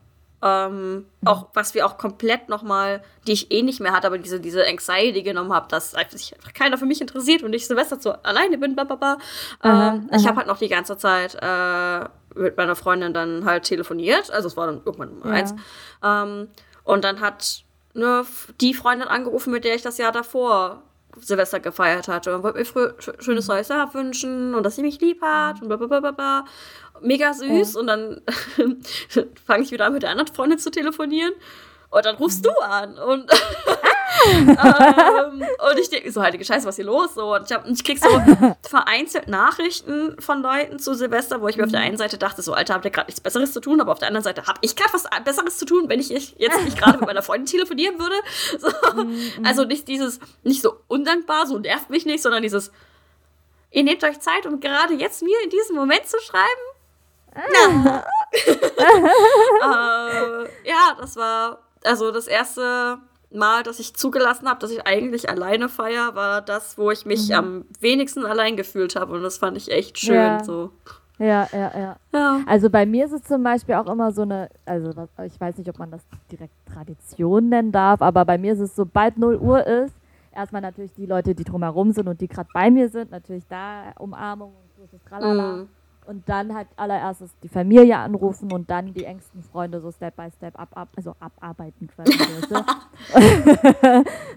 ähm, auch was wir auch komplett nochmal, die ich eh nicht mehr hatte, aber diese, diese Anxiety genommen habe, dass sich einfach keiner für mich interessiert und ich Silvester so alleine bin, bla bla Ähm, ich habe halt noch die ganze Zeit äh, mit meiner Freundin dann halt telefoniert, also es war dann irgendwann um Ja. eins. Ähm, und dann hat ne, die Freundin angerufen, mit der ich das Jahr davor Silvester gefeiert hatte und wollte mir früh, schönes neues Jahr wünschen und dass sie mich lieb hat und bla bla bla bla. Mega süß. Ja. Und dann [LAUGHS] fange ich wieder an, mit der anderen Freundin zu telefonieren. Und dann rufst du an. Und, [LAUGHS] ähm, und ich denke so, heilige Scheiße, was ist hier los? So, und ich, hab, ich krieg so [LAUGHS] vereinzelt Nachrichten von Leuten zu Silvester, wo ich mir auf der einen Seite dachte, so, Alter, habt ihr gerade nichts Besseres zu tun? Aber auf der anderen Seite, habe ich gerade was Besseres zu tun, wenn ich jetzt nicht gerade mit meiner Freundin telefonieren würde? [LAUGHS] So, mhm. also nicht dieses, nicht so undankbar, so nervt mich nicht, sondern dieses, ihr nehmt euch Zeit, um gerade jetzt mir in diesem Moment zu schreiben? Ah. äh, ja, das war also das erste Mal, dass ich zugelassen habe, dass ich eigentlich alleine feiere, war das, wo ich mich mhm. am wenigsten allein gefühlt habe. Und das fand ich echt schön. Ja. So. Ja, ja, ja, ja. Also bei mir ist es zum Beispiel auch immer so eine, also ich weiß nicht, ob man das direkt Tradition nennen darf, aber bei mir ist es, sobald 0 Uhr ist, erstmal natürlich die Leute, die drumherum sind und die gerade bei mir sind, natürlich da Umarmung und großes Tralala. Mhm und dann halt allererstes die Familie anrufen und dann die engsten Freunde so Step by Step ab, ab also abarbeiten quasi.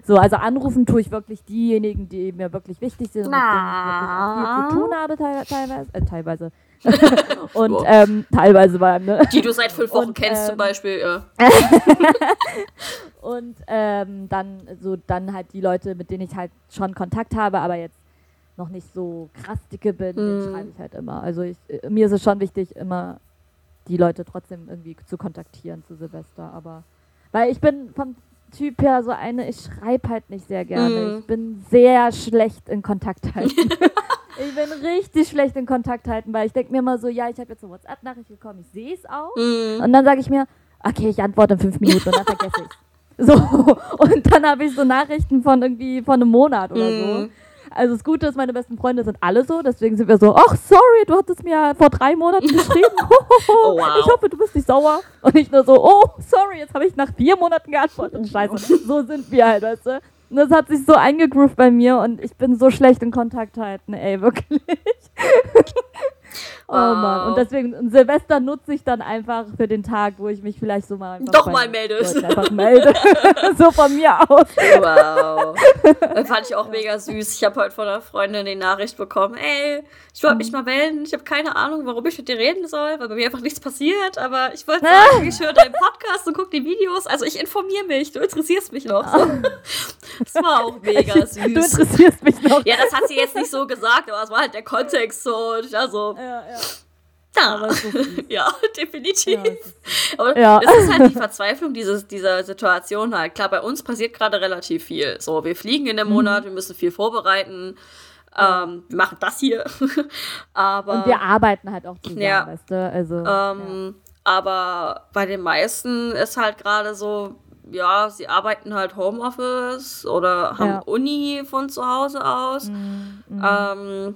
so, [LAUGHS] also anrufen tue ich wirklich diejenigen, die mir wirklich wichtig sind und mit denen ich wirklich viel zu tun habe teilweise. Äh, teilweise. [LAUGHS] und ähm, teilweise war ne? Die du seit fünf Wochen und, kennst ähm, zum Beispiel, ja. [LAUGHS] und ähm, dann so dann halt die Leute, mit denen ich halt schon Kontakt habe, aber jetzt noch nicht so krass dicke bin, mhm. schreibe ich halt immer. Also ich, äh, mir ist es schon wichtig, immer die Leute trotzdem irgendwie zu kontaktieren zu Silvester. Aber weil ich bin vom Typ her so eine, ich schreibe halt nicht sehr gerne. Mhm. Ich bin sehr schlecht in Kontakt halten. [LAUGHS] ich bin richtig schlecht in Kontakt halten, weil ich denke mir immer so, ja, ich habe jetzt eine WhatsApp-Nachricht bekommen, ich sehe es auch. Mhm. Und dann sage ich mir, okay, ich antworte in fünf Minuten [LAUGHS] und dann vergesse ich So, und dann habe ich so Nachrichten von irgendwie von einem Monat oder so. Also das Gute ist, meine besten Freunde sind alle so, deswegen sind wir so, ach sorry, du hattest mir vor drei Monaten geschrieben. [LAUGHS] oh, wow. Ich hoffe, du bist nicht sauer. Und ich nur so, oh, sorry, jetzt habe ich nach vier Monaten geantwortet. Scheiße, so sind wir halt, weißt du. Und das hat sich so eingegroovt bei mir und ich bin so schlecht in Kontakt halten, ey, wirklich. [LAUGHS] Oh. Mann. Und deswegen, Silvester nutze ich dann einfach für den Tag, wo ich mich vielleicht so mal Doch mal melde. Einfach melde. [LAUGHS] so von mir aus. Wow. Das fand ich auch mega süß. Ich habe heute von einer Freundin die Nachricht bekommen, ey, ich wollte mich mal melden. Ich habe keine Ahnung, warum ich mit dir reden soll, weil bei mir einfach nichts passiert. Aber ich wollte [LAUGHS] sagen, ich höre deinen Podcast und gucke die Videos. Also ich informiere mich. Du interessierst mich noch. So. [LAUGHS] Das war auch mega süß. Du interessierst mich noch. Ja, das hat sie jetzt nicht so gesagt, aber es war halt der Kontext so. Und ich war so, ja, ja. [LAUGHS] Ja, [LAUGHS] ja definitiv. Ja, Aber ja. es ist halt die Verzweiflung dieses, dieser Situation halt. Klar, bei uns passiert gerade relativ viel. So, wir fliegen in dem mhm. Monat, wir müssen viel vorbereiten. Ähm, wir machen das hier. [LAUGHS] aber, Und wir arbeiten halt auch zusammen, ja, weißt du? Also, ähm, ja. Aber bei den meisten ist halt gerade so, ja, sie arbeiten halt Homeoffice oder haben Uni von zu Hause aus. Mhm. mhm. Ähm,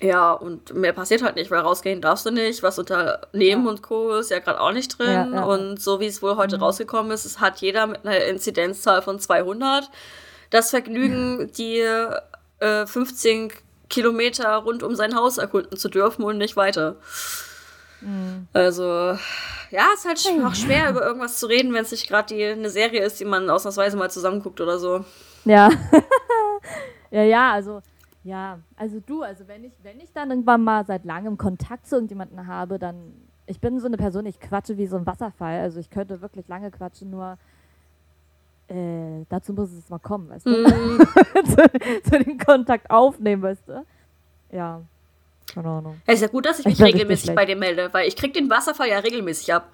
ja, und mehr passiert halt nicht, weil rausgehen darfst du nicht. Was Unternehmen ja. und Co. ist ja gerade auch nicht drin. Ja, ja. Und so wie es wohl heute mhm. rausgekommen ist, es hat jeder mit einer Inzidenzzahl von 200 das Vergnügen, die äh, 15 Kilometer rund um sein Haus erkunden zu dürfen und nicht weiter. Mhm. Also, ja, es ist halt auch schwer, über irgendwas zu reden, wenn es nicht gerade eine Serie ist, die man ausnahmsweise mal zusammenguckt oder so. Ja. [LAUGHS] ja, ja, also ja, also du, also wenn ich, wenn ich dann irgendwann mal seit langem Kontakt zu irgendjemandem habe, dann, ich bin so eine Person, ich quatsche wie so ein Wasserfall, also ich könnte wirklich lange quatschen, nur äh, dazu muss es mal kommen, weißt du? Mm. [LAUGHS] zu, zu den Kontakt aufnehmen, weißt du? Ja, keine Ahnung. Es ist ja gut, dass ich mich ich regelmäßig bei dir melde, weil ich krieg den Wasserfall ja regelmäßig ab.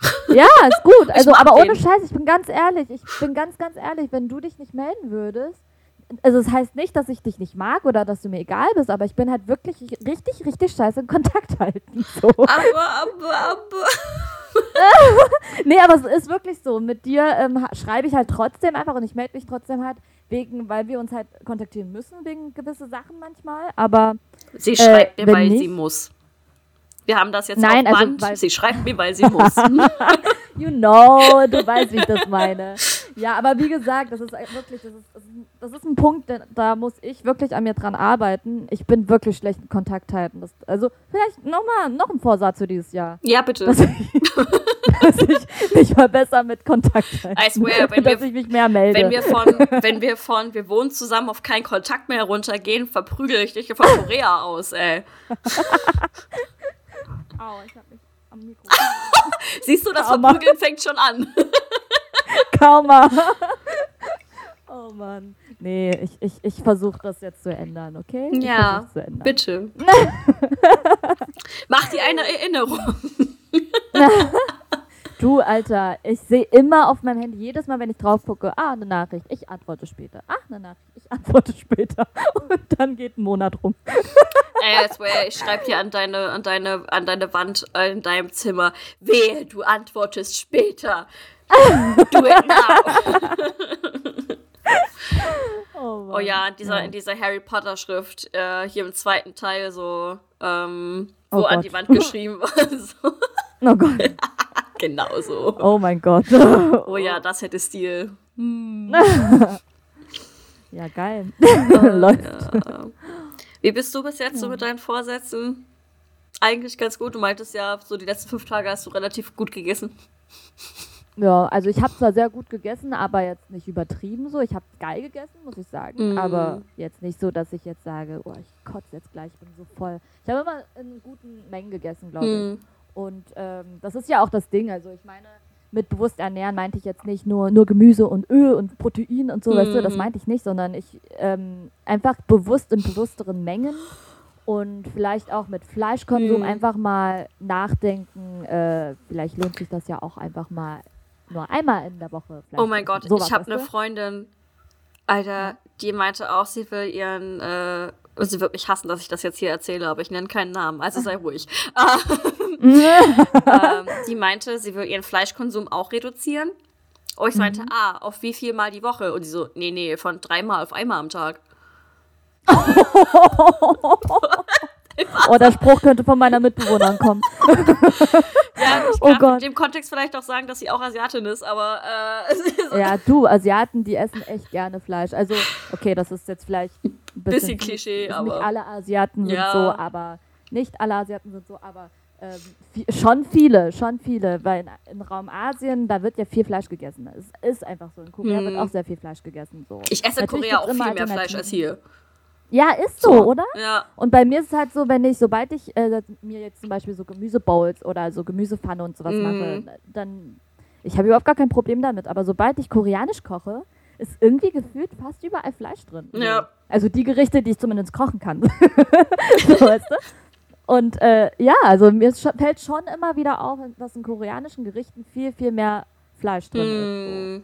[LAUGHS] Ja, ist gut. Also, aber ohne Scheiß, ich bin ganz ehrlich, ich bin ganz, ganz ehrlich, wenn du dich nicht melden würdest, also es das heißt nicht, dass ich dich nicht mag oder dass du mir egal bist, aber ich bin halt wirklich richtig, richtig scheiße in Kontakt [LAUGHS] halten. So. Aber, aber, aber. nee, aber es ist wirklich so. Mit dir ähm, schreibe ich halt trotzdem einfach und ich melde mich trotzdem halt wegen, weil wir uns halt kontaktieren müssen wegen gewisse Sachen manchmal. Aber sie äh, schreibt mir, weil nicht, sie muss. Wir haben das jetzt Nein, auf also, Band. Also, sie schreibt mir, weil sie muss. [LAUGHS] you know, du weißt, wie ich das meine. [LAUGHS] Ja, aber wie gesagt, das ist wirklich, das ist, das ist ein Punkt, da muss ich wirklich an mir dran arbeiten. Ich bin wirklich schlecht in Kontakt halten. Das, also vielleicht nochmal noch ein Vorsatz für dieses Jahr. Ja, bitte. dass ich [LAUGHS] mich mal besser mit Kontakt halte. I swear, wenn dass wir- ich mich mehr melde. Wenn wir von, wenn wir von, wir wohnen zusammen auf keinen Kontakt mehr runtergehen, verprügel ich dich von Korea aus, ey. [LAUGHS] Au, ich hab mich am Mikro. [LAUGHS] Siehst du, das. Verprügeln fängt schon an. Karma. [LAUGHS] Oh Mann. Nee, ich, ich, ich versuche das jetzt zu ändern, okay? Ich Ja, ändern. bitte. [LAUGHS] Mach dir eine Erinnerung. [LAUGHS] Du, Alter, ich sehe immer auf meinem Handy, jedes Mal, wenn ich drauf gucke, ah, eine Nachricht, ich antworte später. Ah, eine Nachricht, ich antworte später. Und dann geht ein Monat rum. Ey, swear, ich schreib dir an deine, an deine, an deine Wand äh, in deinem Zimmer. Wehe, du antwortest später. Do it now. [LAUGHS] Oh, Oh ja, in dieser, Ja. in dieser Harry Potter Schrift, äh, hier im zweiten Teil so, ähm, Oh wo an Gott. die Wand geschrieben [LAUGHS] war. so. Oh Gott. [LAUGHS] Genau so. Oh mein Gott. Oh ja, das hätte Stil. Ja, geil. Läuft. Ja. Wie bist du bis jetzt so mit deinen Vorsätzen? Eigentlich ganz gut. Du meintest ja, so die letzten fünf Tage hast du relativ gut gegessen. Ja, also ich habe zwar sehr gut gegessen, aber jetzt nicht übertrieben so. Ich habe geil gegessen, muss ich sagen. Mm. Aber jetzt nicht so, dass ich jetzt sage, oh, ich kotze jetzt gleich, ich bin so voll. Ich habe immer in guten Mengen gegessen, glaube ich. Hm. Und ähm, das ist ja auch das Ding. Also ich meine, mit bewusst ernähren meinte ich jetzt nicht nur, nur Gemüse und Öl und Protein und so, weißt du, das Mhm. meinte ich nicht, sondern ich ähm, einfach bewusst in bewussteren Mengen und vielleicht auch mit Fleischkonsum Mhm. einfach mal nachdenken. Äh, vielleicht lohnt sich das ja auch einfach mal nur einmal in der Woche. Oh mein Gott. Sowas, ich habe eine? Freundin, Alter, die meinte auch, sie will ihren, äh, sie wird mich hassen, dass ich das jetzt hier erzähle, aber ich nenne keinen Namen, also sei [LAUGHS] ruhig. [LAUGHS] ähm, die meinte, sie will ihren Fleischkonsum auch reduzieren. Und ich meinte, ah, auf wie viel Mal die Woche? Und sie so, nee, nee, von dreimal auf einmal am Tag. [LAUGHS] Oh, der Spruch könnte von meiner Mitbewohnerin kommen. [LAUGHS] Ja, ich Oh kann in dem Kontext vielleicht auch sagen, dass sie auch Asiatin ist, aber äh, [LAUGHS] Ja, du, Asiaten, die essen echt gerne Fleisch. Also, okay, das ist jetzt vielleicht ein Bisschen bisschen, Klischee, nicht aber- alle Asiaten sind Ja. so, aber nicht alle Asiaten sind so, aber ähm, vi- schon viele, schon viele, weil in, im Raum Asien, da wird ja viel Fleisch gegessen. Es ist einfach so. In Korea Hm. wird auch sehr viel Fleisch gegessen. So. ich esse in Korea auch viel mehr Fleisch als hier. Ja, ist so, oder? Ja. Und bei mir ist es halt so, wenn ich, sobald ich äh, mir jetzt zum Beispiel so Gemüsebowls oder so Gemüsepfanne und sowas Mhm. mache, dann, ich habe überhaupt gar kein Problem damit, aber sobald ich koreanisch koche, ist irgendwie gefühlt fast überall Fleisch drin. So. Ja. Also die Gerichte, die ich zumindest kochen kann. [LAUGHS] so, weißt du? Und äh, ja, also mir ist fällt schon immer wieder auf, dass in koreanischen Gerichten viel, viel mehr Fleisch drin ist. Hm.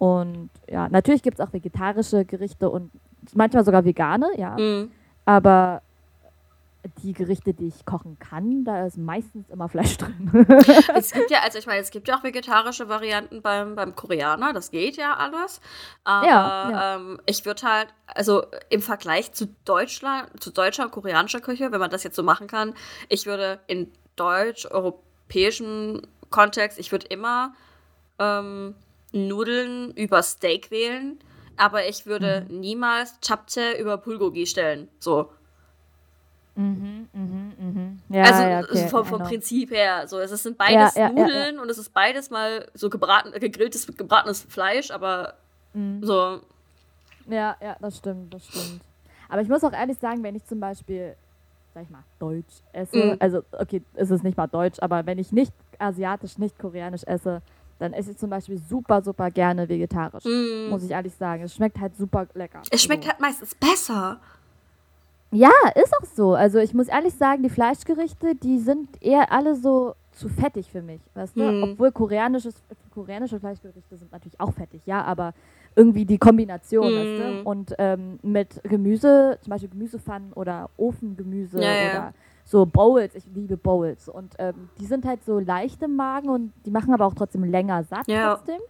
So. Und ja, natürlich gibt es auch vegetarische Gerichte und manchmal sogar vegane, ja. Hm. Aber die Gerichte, die ich kochen kann, da ist meistens immer Fleisch [LAUGHS] drin. Es gibt ja, also ich meine, es gibt ja auch vegetarische Varianten beim, beim Koreaner, das geht ja alles. Aber Ja, ja. Ähm, ich würde halt, also im Vergleich zu Deutschland, zu deutscher und koreanischer Küche, wenn man das jetzt so machen kann, ich würde in deutsch-europäischem Kontext, ich würde immer ähm, Nudeln über Steak wählen, aber ich würde Mhm. niemals Chapte über Bulgogi stellen. So. mhm, mhm, mhm. Ja, also ja, okay, vom, vom. Prinzip her. So, es sind beides ja, Nudeln und es ist beides mal so gebraten, gegrilltes, gebratenes Fleisch, aber Mhm. so. Ja, ja, das stimmt, das stimmt. Aber ich muss auch ehrlich sagen, wenn ich zum Beispiel, sag ich mal, Deutsch esse, Mhm. also okay, es ist nicht mal Deutsch, aber wenn ich nicht asiatisch, nicht koreanisch esse, dann esse ich zum Beispiel super, super gerne vegetarisch. Mm. Muss ich ehrlich sagen. Es schmeckt halt super lecker. Es schmeckt so. halt meistens besser. Ja, ist auch so. Also ich muss ehrlich sagen, die Fleischgerichte, die sind eher alle so zu fettig für mich, weißt du? Hm. Obwohl koreanisches, koreanische Fleischgerichte sind natürlich auch fettig, ja, aber irgendwie die Kombination, Hm. weißt du? Und ähm, mit Gemüse, zum Beispiel Gemüsepfannen oder Ofengemüse Ja, ja. So Bowls, ich liebe Bowls. Und ähm, die sind halt so leicht im Magen und die machen aber auch trotzdem länger satt Ja. trotzdem.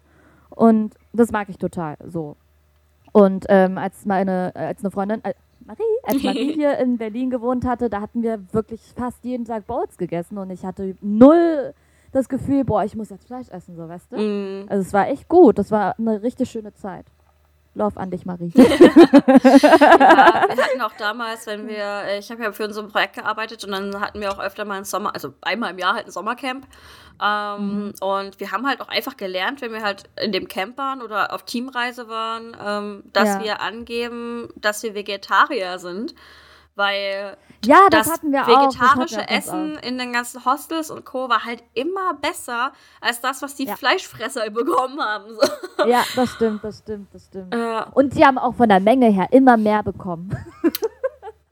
Und das mag ich total so. Und ähm, als meine, als eine Freundin, äh, Marie, als Marie [LAUGHS] hier in Berlin gewohnt hatte, da hatten wir wirklich fast jeden Tag Bowls gegessen und ich hatte null das Gefühl, boah, ich muss jetzt Fleisch essen, so weißt du. Mm. Also es war echt gut, das war eine richtig schöne Zeit. Love an dich, Marie. [LAUGHS] ja, wir hatten auch damals, wenn wir, äh, ich habe ja für so ein Projekt gearbeitet und dann hatten wir auch öfter mal ein Sommer, also einmal im Jahr halt ein Sommercamp. Ähm, mhm. Und wir haben halt auch einfach gelernt, wenn wir halt in dem Camp waren oder auf Teamreise waren, ähm, dass ja. wir angeben, dass wir Vegetarier sind. Weil ja, das, das hatten wir vegetarische auch. Essen in den ganzen Hostels und Co. war halt immer besser als das, was die ja. Fleischfresser [LAUGHS] bekommen haben. So. Ja, das stimmt, das stimmt, das stimmt. Äh, und die haben auch von der Menge her immer mehr bekommen. [LAUGHS]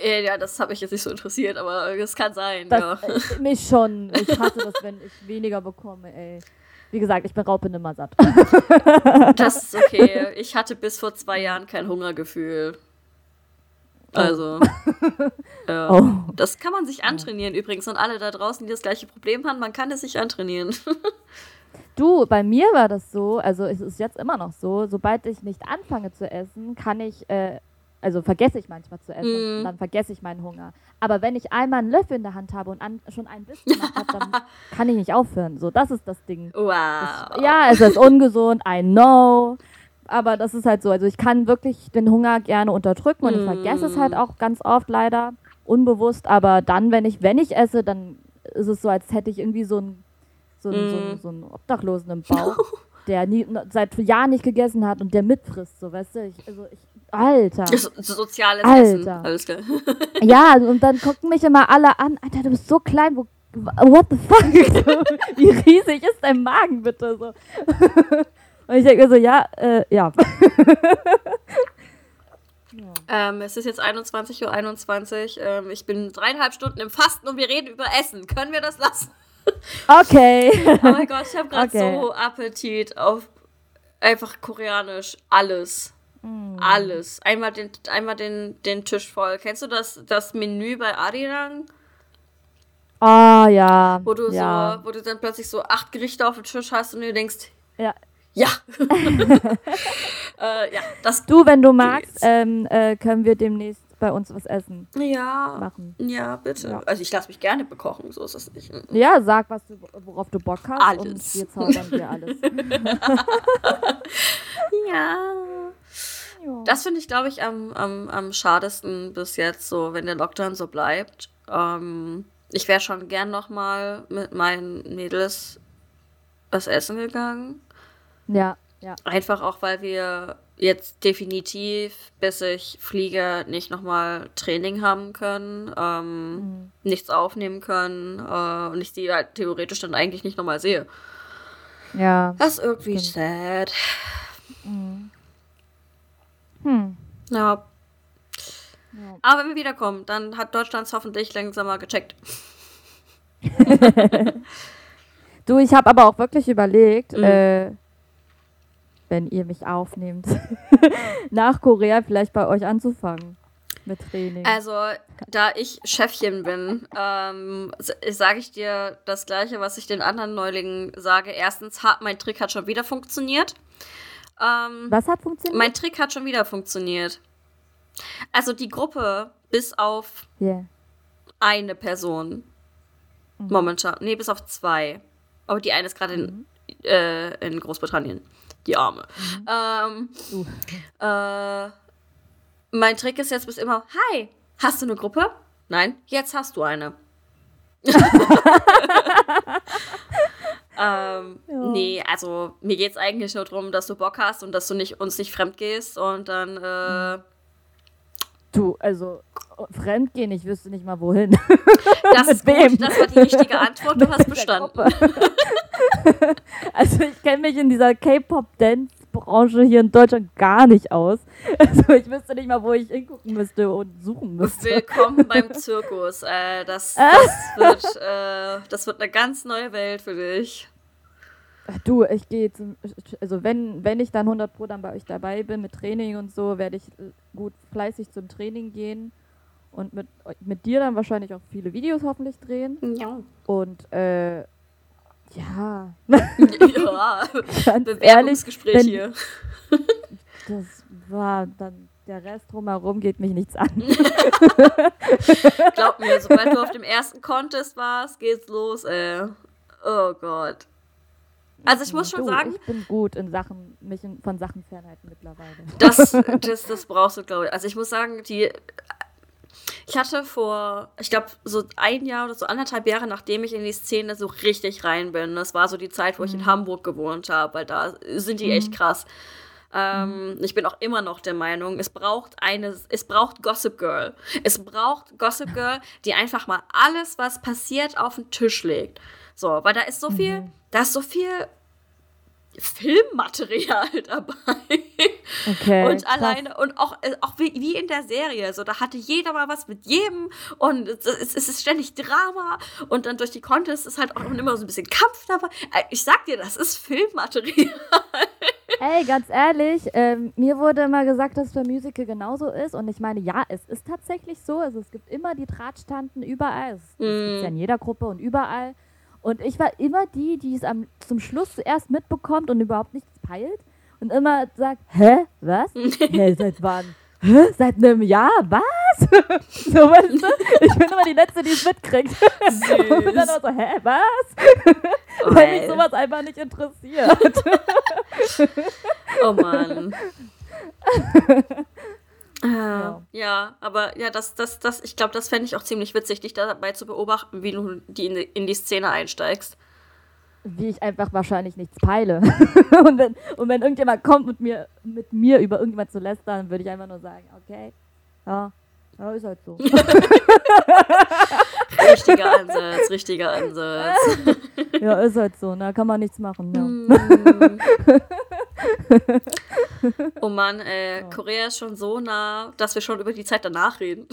Ja, das habe ich jetzt nicht so interessiert, aber es kann sein. Das, ja. äh, mich schon. Ich hasse das, wenn ich weniger bekomme, ey. Wie gesagt, ich bin Raupe nimmer satt. Das ist okay. Ich hatte bis vor zwei Jahren kein Hungergefühl. Oh. Also, ja. [LAUGHS] oh. das kann man sich antrainieren übrigens. Und alle da draußen, die das gleiche Problem haben, man kann es sich antrainieren. [LAUGHS] Du, bei mir war das so, also es ist jetzt immer noch so, sobald ich nicht anfange zu essen, kann ich, äh, also vergesse ich manchmal zu essen, mm. dann vergesse ich meinen Hunger. Aber wenn ich einmal einen Löffel in der Hand habe und an, schon einen Biss gemacht habe, dann [LAUGHS] kann ich nicht aufhören. So, das ist das Ding. Wow. Das, ja, es ist ungesund, I know aber das ist halt so. Also ich kann wirklich den Hunger gerne unterdrücken und ich vergesse es halt auch ganz oft leider unbewusst. Aber dann, wenn ich, wenn ich esse, dann ist es so, als hätte ich irgendwie so einen so, mm. so, so einen Obdachlosen im Bauch, [LAUGHS] der nie, seit Jahren nicht gegessen hat und der mitfrisst, so weißt du. Ich, also ich, Alter. So, soziales Alter. Essen. Alles klar. [LAUGHS] [LAUGHS] ja, und dann gucken mich immer alle an. Alter, du bist so klein, wo what the fuck? Wie riesig ist dein Magen bitte? So. Und ich denke mir so, ja, äh, ja. [LAUGHS] Ähm, es ist jetzt 21.21 Uhr. 21. Ähm, ich bin dreieinhalb Stunden im Fasten und wir reden über Essen. Können wir das lassen? Okay. [LAUGHS] oh mein Gott, ich habe gerade okay. so Appetit auf einfach koreanisch alles. Mm. Alles. Einmal, den, einmal den, den Tisch voll. Kennst du das, das Menü bei Arirang? Ah, oh, ja. Wo du ja. so, wo du dann plötzlich so acht Gerichte auf dem Tisch hast und du denkst, ja, ja. [LAUGHS] äh, ja, das du, wenn du magst, ähm, äh, können wir demnächst bei uns was essen. Ja. Machen. Ja, bitte. Ja. Also ich lasse mich gerne bekochen, so ist das nicht. Ja, sag, was du, worauf du Bock hast. Alles. Und wir zaubern dir alles. [LAUGHS] ja. Das finde ich, glaube ich, am, am, am schadesten bis jetzt, so wenn der Lockdown so bleibt. Ähm, ich wäre schon gern noch mal mit meinen Mädels was essen gegangen. Ja, ja. Einfach auch, weil wir jetzt definitiv, bis ich fliege, nicht nochmal Training haben können, ähm, mhm. nichts aufnehmen können äh, und ich die halt theoretisch dann eigentlich nicht nochmal sehe. Ja. Das ist irgendwie sad. Mhm. Hm. Ja. ja. Aber wenn wir wiederkommen, dann hat Deutschland es hoffentlich langsam mal gecheckt. [LAUGHS] du, ich habe aber auch wirklich überlegt, mhm. äh, wenn ihr mich aufnehmt, [LAUGHS] nach Korea vielleicht bei euch anzufangen mit Training. Also, da ich Chefchen bin, ähm, sage ich dir das Gleiche, was ich den anderen Neulingen sage. Erstens, hat, mein Trick hat schon wieder funktioniert. Ähm, was hat funktioniert? Mein Trick hat schon wieder funktioniert. Also die Gruppe, bis auf yeah. eine Person. Mhm. Momentan. Nee, bis auf zwei. Aber die eine ist gerade mhm. in, äh, in Großbritannien die Arme. Mhm. Ähm, uh. äh, mein Trick ist jetzt bis immer, hi, hast du eine Gruppe? Nein, jetzt hast du eine. [LAUGHS] ähm, ja. Nee, also mir geht es eigentlich nur darum, dass du Bock hast und dass du nicht, uns nicht fremd gehst und dann. Äh, du, also fremd gehen, ich wüsste nicht mal wohin. Das [LAUGHS] ist gut, das war die richtige Antwort, du [LAUGHS] hast bestanden. [LAUGHS] also ich kenne mich in dieser K-Pop-Dance-Branche hier in Deutschland gar nicht aus. [LAUGHS] Also ich wüsste nicht mal, wo ich hingucken müsste und suchen müsste. Willkommen beim [LAUGHS] Zirkus. Äh, das, das, wird, äh, das wird eine ganz neue Welt für dich. Du, ich gehe zum, also wenn, wenn ich dann 100 Pro dann bei euch dabei bin mit Training und so, werde ich gut fleißig zum Training gehen und mit, mit dir dann wahrscheinlich auch viele Videos hoffentlich drehen. Ja. Und äh, ja. ja, [LAUGHS] Bewerbungsgespräch ehrlich, hier. Das war dann, der Rest drumherum geht mich nichts an. [LAUGHS] Glaub mir, sobald du auf dem ersten Contest warst, geht's los, ey. Oh Gott. Also ich muss schon du, sagen, ich bin gut in Sachen, mich in, von Sachen fernhalten mittlerweile. das, [LAUGHS] das, das brauchst du, glaube ich. Also ich muss sagen, die. Ich hatte vor, ich glaube, so ein Jahr oder so anderthalb Jahre, nachdem ich in die Szene so richtig rein bin. Das war so die Zeit, wo ich in Hamburg gewohnt habe, weil da sind die echt krass. Ähm, ich bin auch immer noch der Meinung, es braucht eine, es braucht Gossip Girl. Es braucht Gossip Girl, die einfach mal alles, was passiert, auf den Tisch legt. So, weil da ist so viel, da ist so viel Filmmaterial [LAUGHS] dabei. Okay. und krass. alleine, und auch, äh, auch wie, wie in der Serie, so, da hatte jeder mal was mit jedem und es, es, es ist ständig Drama und dann durch die Contests ist halt auch immer so ein bisschen Kampf dabei. Äh, Ich sag dir, das ist Filmmaterial. [LAUGHS] Ey, ganz ehrlich, ähm, mir wurde immer gesagt, dass es bei Musical genauso ist. Und ich meine, ja, es ist tatsächlich so. Also es gibt immer die Drahtstanden überall. Es, Mm. es gibt ja in jeder Gruppe und überall. Und ich war immer die, die es am, zum Schluss zuerst mitbekommt und überhaupt nichts peilt. Und immer sagt, hä, was? [LAUGHS] hä, seit wann? Hä, seit einem Jahr? Was? [LAUGHS] so, weißt du? Ich bin immer die Letzte, die es mitkriegt. [LAUGHS] Und dann auch so, hä, was? Weil mich sowas einfach nicht interessiert. Oh Mann. Äh, Ja. ja. aber ja, das, das, das, ich glaube, das fände ich auch ziemlich witzig, dich dabei zu beobachten, wie du die in, die in die Szene einsteigst. wie ich einfach wahrscheinlich nichts peile. [LAUGHS] und, wenn, und wenn irgendjemand kommt mit mir, mit mir über irgendjemand zu lästern, würde ich einfach nur sagen, okay, ja, ja ist halt so. [LAUGHS] Richtiger Ansatz, richtiger Ansatz. [LAUGHS] ja, ist halt so, da kann man nichts machen. Ja. Mm. [LAUGHS] oh Mann, äh, Ja. Korea ist schon so nah, dass wir schon über die Zeit danach reden.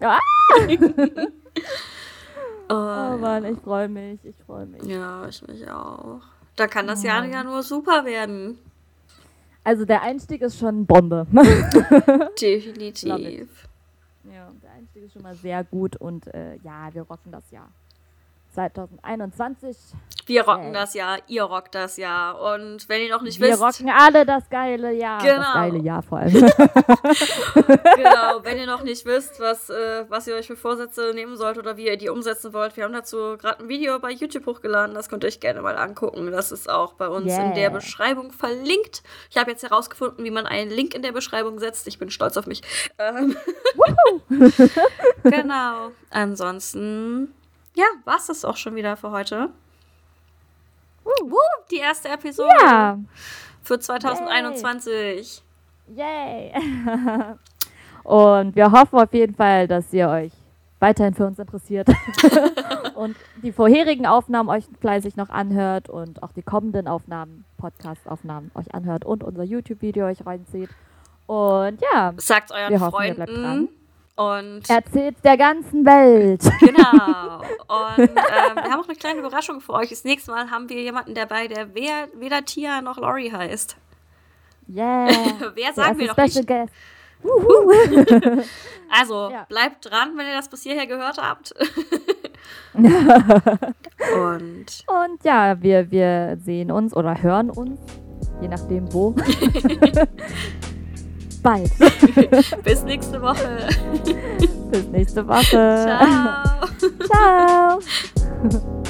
Ja. oh, Oh Mann, ich freue mich, ich freue mich. ja, ich mich auch. Da kann das Oh Jahr ja nur super werden. Also der Einstieg ist schon Bombe. [LAUGHS] Definitiv. ja, der Einstieg ist schon mal sehr gut und äh, ja, wir rocken das Jahr. 2021. Wir rocken Yay. das Jahr, ihr rockt das Jahr. Und wenn ihr noch nicht Wir wisst, rocken alle das geile Jahr. Genau. Das geile Jahr vor allem. [LAUGHS] [LAUGHS] genau, wenn ihr noch nicht wisst, was, äh, was ihr euch für Vorsätze nehmen sollt oder wie ihr die umsetzen wollt, wir haben dazu gerade ein Video bei YouTube hochgeladen, das könnt ihr euch gerne mal angucken. Das ist auch bei uns in der Yeah. Beschreibung verlinkt. Ich habe jetzt herausgefunden, wie man einen Link in der Beschreibung setzt. Ich bin stolz auf mich. Ähm, [LAUGHS] genau. Ansonsten, ja, war's das auch schon wieder für heute. Woo, die erste Episode ja. für 2021. Yay! [LAUGHS] Und wir hoffen auf jeden Fall, dass ihr euch weiterhin für uns interessiert [LAUGHS] und die vorherigen Aufnahmen euch fleißig noch anhört und auch die kommenden Aufnahmen, Podcast-Aufnahmen euch anhört und unser YouTube-Video euch reinzieht. Und ja, Sagt euren Wir hoffen, ihr bleibt Freunden. Und erzählt der ganzen Welt. [LAUGHS] genau. Und ähm, wir haben auch eine kleine Überraschung für euch. Das nächste Mal haben wir jemanden dabei, der weder, weder Tia noch Lori heißt. Yeah. [LAUGHS] Wer sagen wir noch Special nicht. Guest. Wuhu. [LAUGHS] Also Ja. bleibt dran, wenn ihr das bis hierher gehört habt. Und Und ja, wir, wir sehen uns oder hören uns, je nachdem wo. Bald. [LAUGHS] bis nächste Woche. Bis nächste Woche. Ciao. [LAUGHS] Ciao. [LAUGHS]